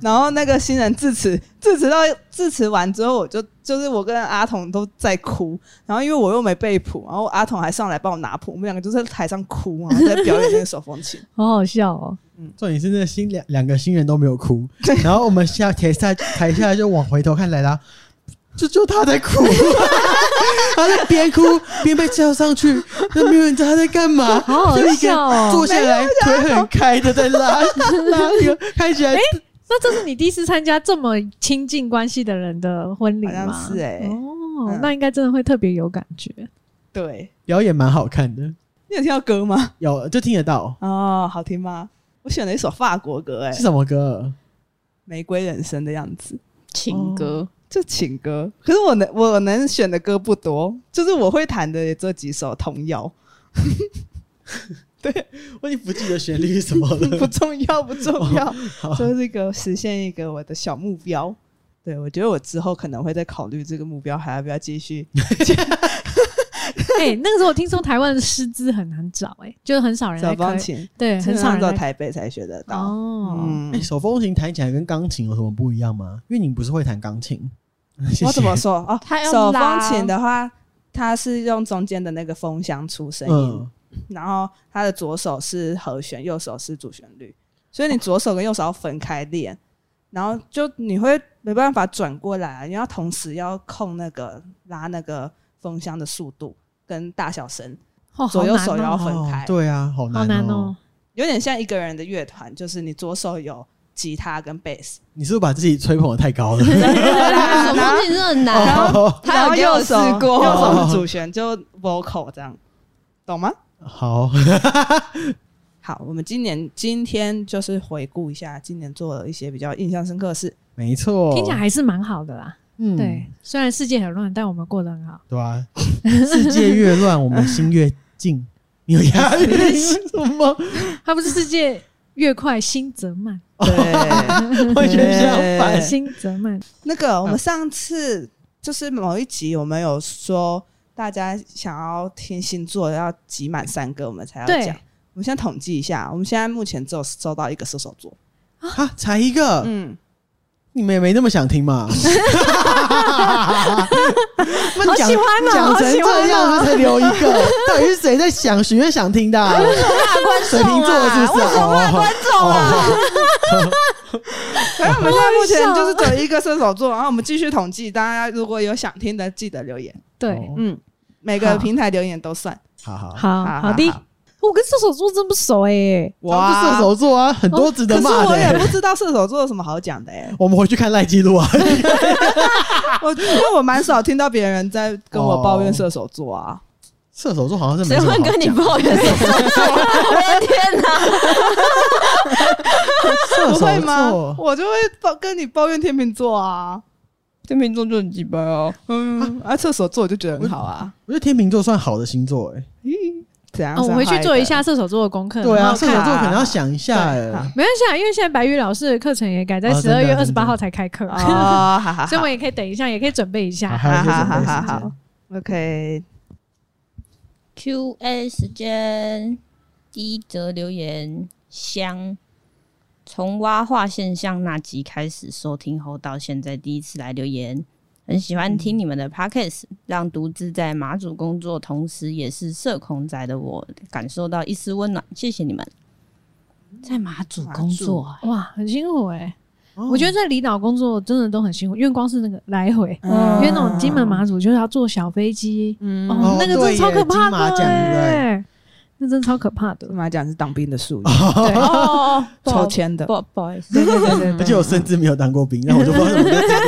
然后那个新人致辞，致辞到致辞完之后，我就就是我跟阿童都在哭。然后因为我又没背谱，然后阿童还上来帮我拿谱，我们两个就在台上哭，然后在表演那个手风琴，好好笑哦。嗯，重点是那个新两两个新人都没有哭，然后我们下台下台下就往回头看来啦，就就他在哭，他在边哭边被叫上去，那没有人知道他在干嘛，好好笑哦。坐下来腿很开的在拉拉一个，看起来。欸那这是你第一次参加这么亲近关系的人的婚礼吗？是哎、欸，哦，嗯、那应该真的会特别有感觉。对，表演蛮好看的。你有听到歌吗？有，就听得到。哦，好听吗？我选了一首法国歌、欸，哎，是什么歌？玫瑰人生的样子，情歌，哦、就情歌。可是我能我能选的歌不多，就是我会弹的也这几首童谣。对，我已经不记得旋律是什么了，不重要，不重要，就是一个实现一个我的小目标。对，我觉得我之后可能会再考虑这个目标还要不要继续。哎、欸，那个时候我听说台湾的师资很难找、欸，哎，就是很少人手风琴，对，很少人到台北才学得到。哦，哎、嗯欸，手风琴弹起来跟钢琴有什么不一样吗？因为你不是会弹钢琴，我怎么说？哦，手风琴的话，它是用中间的那个风箱出声音。嗯然后他的左手是和弦，右手是主旋律，所以你左手跟右手要分开练，然后就你会没办法转过来，啊你要同时要控那个拉那个风箱的速度跟大小声，哦、左右手要分开。哦、对啊，好难哦，有点像一个人的乐团，就是你左手有吉他跟贝斯。你是不是把自己吹捧的太高了？手风琴真的很难，然后他有右手右手是主旋，就 vocal 这样，懂吗？好 好，我们今年今天就是回顾一下今年做了一些比较印象深刻的事。没错，听起来还是蛮好的啦。嗯，对，虽然世界很乱，但我们过得很好。对啊，世界越乱，我们心越静。你有压力 什么？他不是世界越快，心则慢。对，完全相反，心则慢。那个，我们上次就是某一集，我们有说。大家想要听星座要集满三个，我们才要讲。我们先统计一下，我们现在目前只有收到一个射手座啊，才一个。嗯，你们也没那么想听嘛？好喜欢啊！讲成这样才留一个，到底是谁在想许愿想听的？水瓶座是不是？为什么观众啊？反正我们现在目前就是只有一个射手座，然后我们继续统计，大家如果有想听的，记得留言。对，哦嗯，每个平台留言都算。好好，好好好的。我跟射手座真不熟哎，哇，射手座啊，很多值得骂的。可是我也不知道射手座有什么好讲的哎。我们回去看赖记录啊。我因为我蛮少听到别人在跟我抱怨射手座啊。射手座好像是没谁会跟你抱怨射手座？我的天哪！射 手不会吗？座，我就会抱跟你抱怨天秤座啊。天秤座就很鸡巴哦。嗯，啊射手座我就觉得很好啊。我觉得天秤座算好的星座哎。怎样？我回去做一下射手座的功课。对啊，射手座可能要想一下哎。没关系啊，因为现在白宇老师的课程也改在十二月二十八号才开课哦，好好，所以我们也可以等一下，也可以准备一下。还有一些准备时好好好间。OK，Q&A 时间，第一则留言：香。从蛙化现象那集开始收听后，到现在第一次来留言，很喜欢听你们的 Podcast，让独自在马祖工作，同时也是社恐仔的我感受到一丝温暖。谢谢你们，在马祖工作、欸，哇，很辛苦哎、我觉得在离岛工作真的都很辛苦，因为光是那个来回，嗯因为那种金门马祖就是要坐小飞机，嗯哦，那个真的超可怕的、不欸，那真的超可怕的。马讲是当兵的术语，对，哦，抽签的。不不好意思，对对对对而且我甚至没有当过兵，然后我就不知道怎么就经过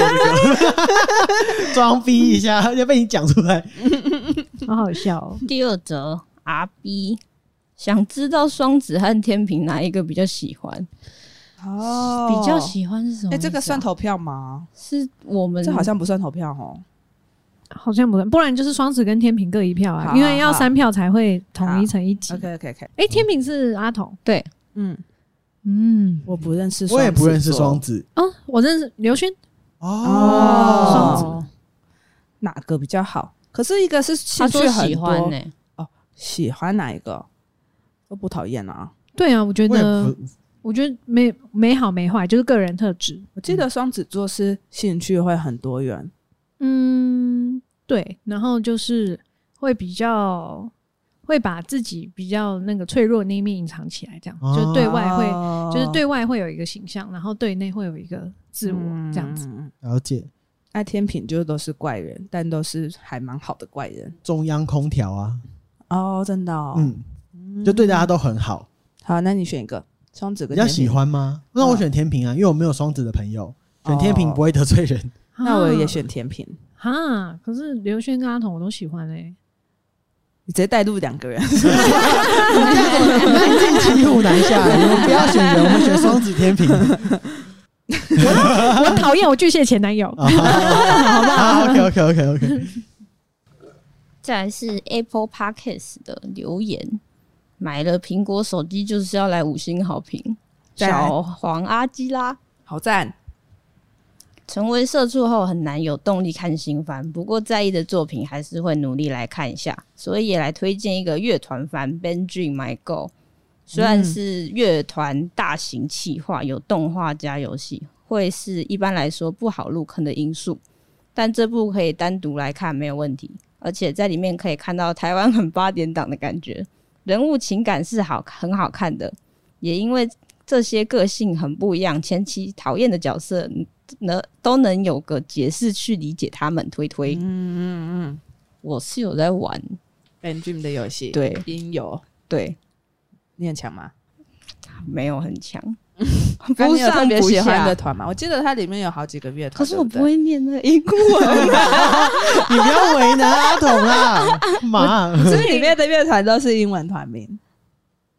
这个，装逼一下要被你讲出来。好好笑哦。第二则 R B 想知道双子和天平哪一个比较喜欢？哦比较喜欢是什么？哎，这个算投票吗？是我们这好像不算投票哦。好像不算，不然就是双子跟天平各一票啊，好因为要三票才会统一成一集。OK OK OK，哎，天平是阿童，对。嗯，嗯，我不认识，我也不认识双。子。哦，我认识刘轩，哦，双子。哪个比较好？可是一个是他趣很喜欢多哦、喜欢哪一个？都不讨厌啊。对啊，我觉得不，我觉得没没好没坏，就是个人特质。我记得双子座是兴趣会很多元，嗯，对，然后就是会比较会把自己比较那个脆弱的那一面隐藏起来，这样、哦就对外会、哦就是对外会有一个形象，然后对内会有一个自我、嗯这样子。了解爱天平就都是怪人，但都是还蛮好的怪人中央空调啊，哦，真的哦。嗯，就对大家都很好。好，那你选一个双子比较跟天平喜，欢吗？那我选天平啊，因为我没有双子的朋友，选天平不会得罪人。那我也选天平。哈，可是刘轩跟阿童我都喜欢哎、你直接带入两个人，南进骑虎难下，你们不要选人，我们选双子天平。我讨厌我巨蟹前男友。好吧，OK OK OK OK。再来是 Apple Podcast 的留言，买了苹果手机就是要来五星好评。小黄阿基拉好赞。成为社畜后很难有动力看新番，不过在意的作品还是会努力来看一下，所以也来推荐一个乐团番《Ben Dream My Go》。虽然是乐团大型企划，有动画加游戏，会是一般来说不好入坑的因素，但这部可以单独来看没有问题。而且在里面可以看到台湾很八点档的感觉，人物情感是好很好看的，也因为这些个性很不一样，前期讨厌的角色呢都能有个解释去理解他们。推推，嗯嗯嗯我是有在玩，，Ben Dream 的游戏，对音游，对，你很强吗？没有很强，那你有特别喜欢的的。团吗？我记得它里面有好几个乐团，可是我不会念那个英文，你不要为难阿童啦，妈！这里面的乐团都是英文团名。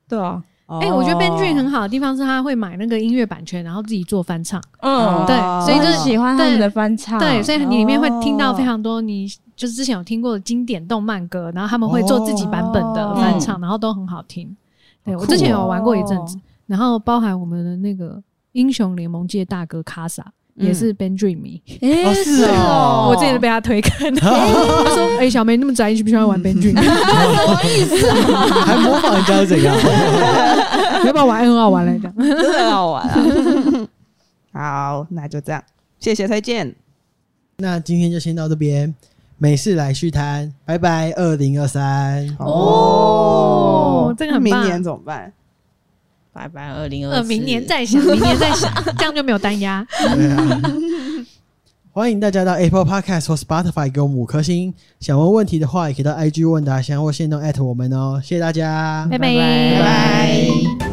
对啊，哎、我觉得 Ben Jun 很好的地方是他会买那个音乐版权，然后自己做翻唱。嗯，对哦所以就是喜欢他们的翻唱，对，所以你里面会听到非常多你就是之前有听过的经典动漫歌，然后他们会做自己版本的翻唱，然后都很好听。对我之前有玩过一阵子，然后包含我们的那个英雄联盟界大哥卡萨。也是 Ben Dream 迷，哎、哦是哦我之前都被他推坑。他说：“哎、小梅那么宅，你喜不喜欢玩 Ben Dream？什 么意思啊？还模仿人家是怎样？你要不要玩？很好玩来讲。真的很好玩啊！好，那就这样，谢谢再见。那今天就先到这边，美式来续摊，拜拜，二零二三。哦，这个很棒明年怎么办？拜拜，二零二呃，明年再想，明年再想，这样就没有单压。对啊，欢迎大家到 Apple Podcast 或 Spotify 给我们五颗星。想问问题的话，也可以到 IG 问答箱或线动 at 我们哦。谢谢大家，拜拜，拜拜。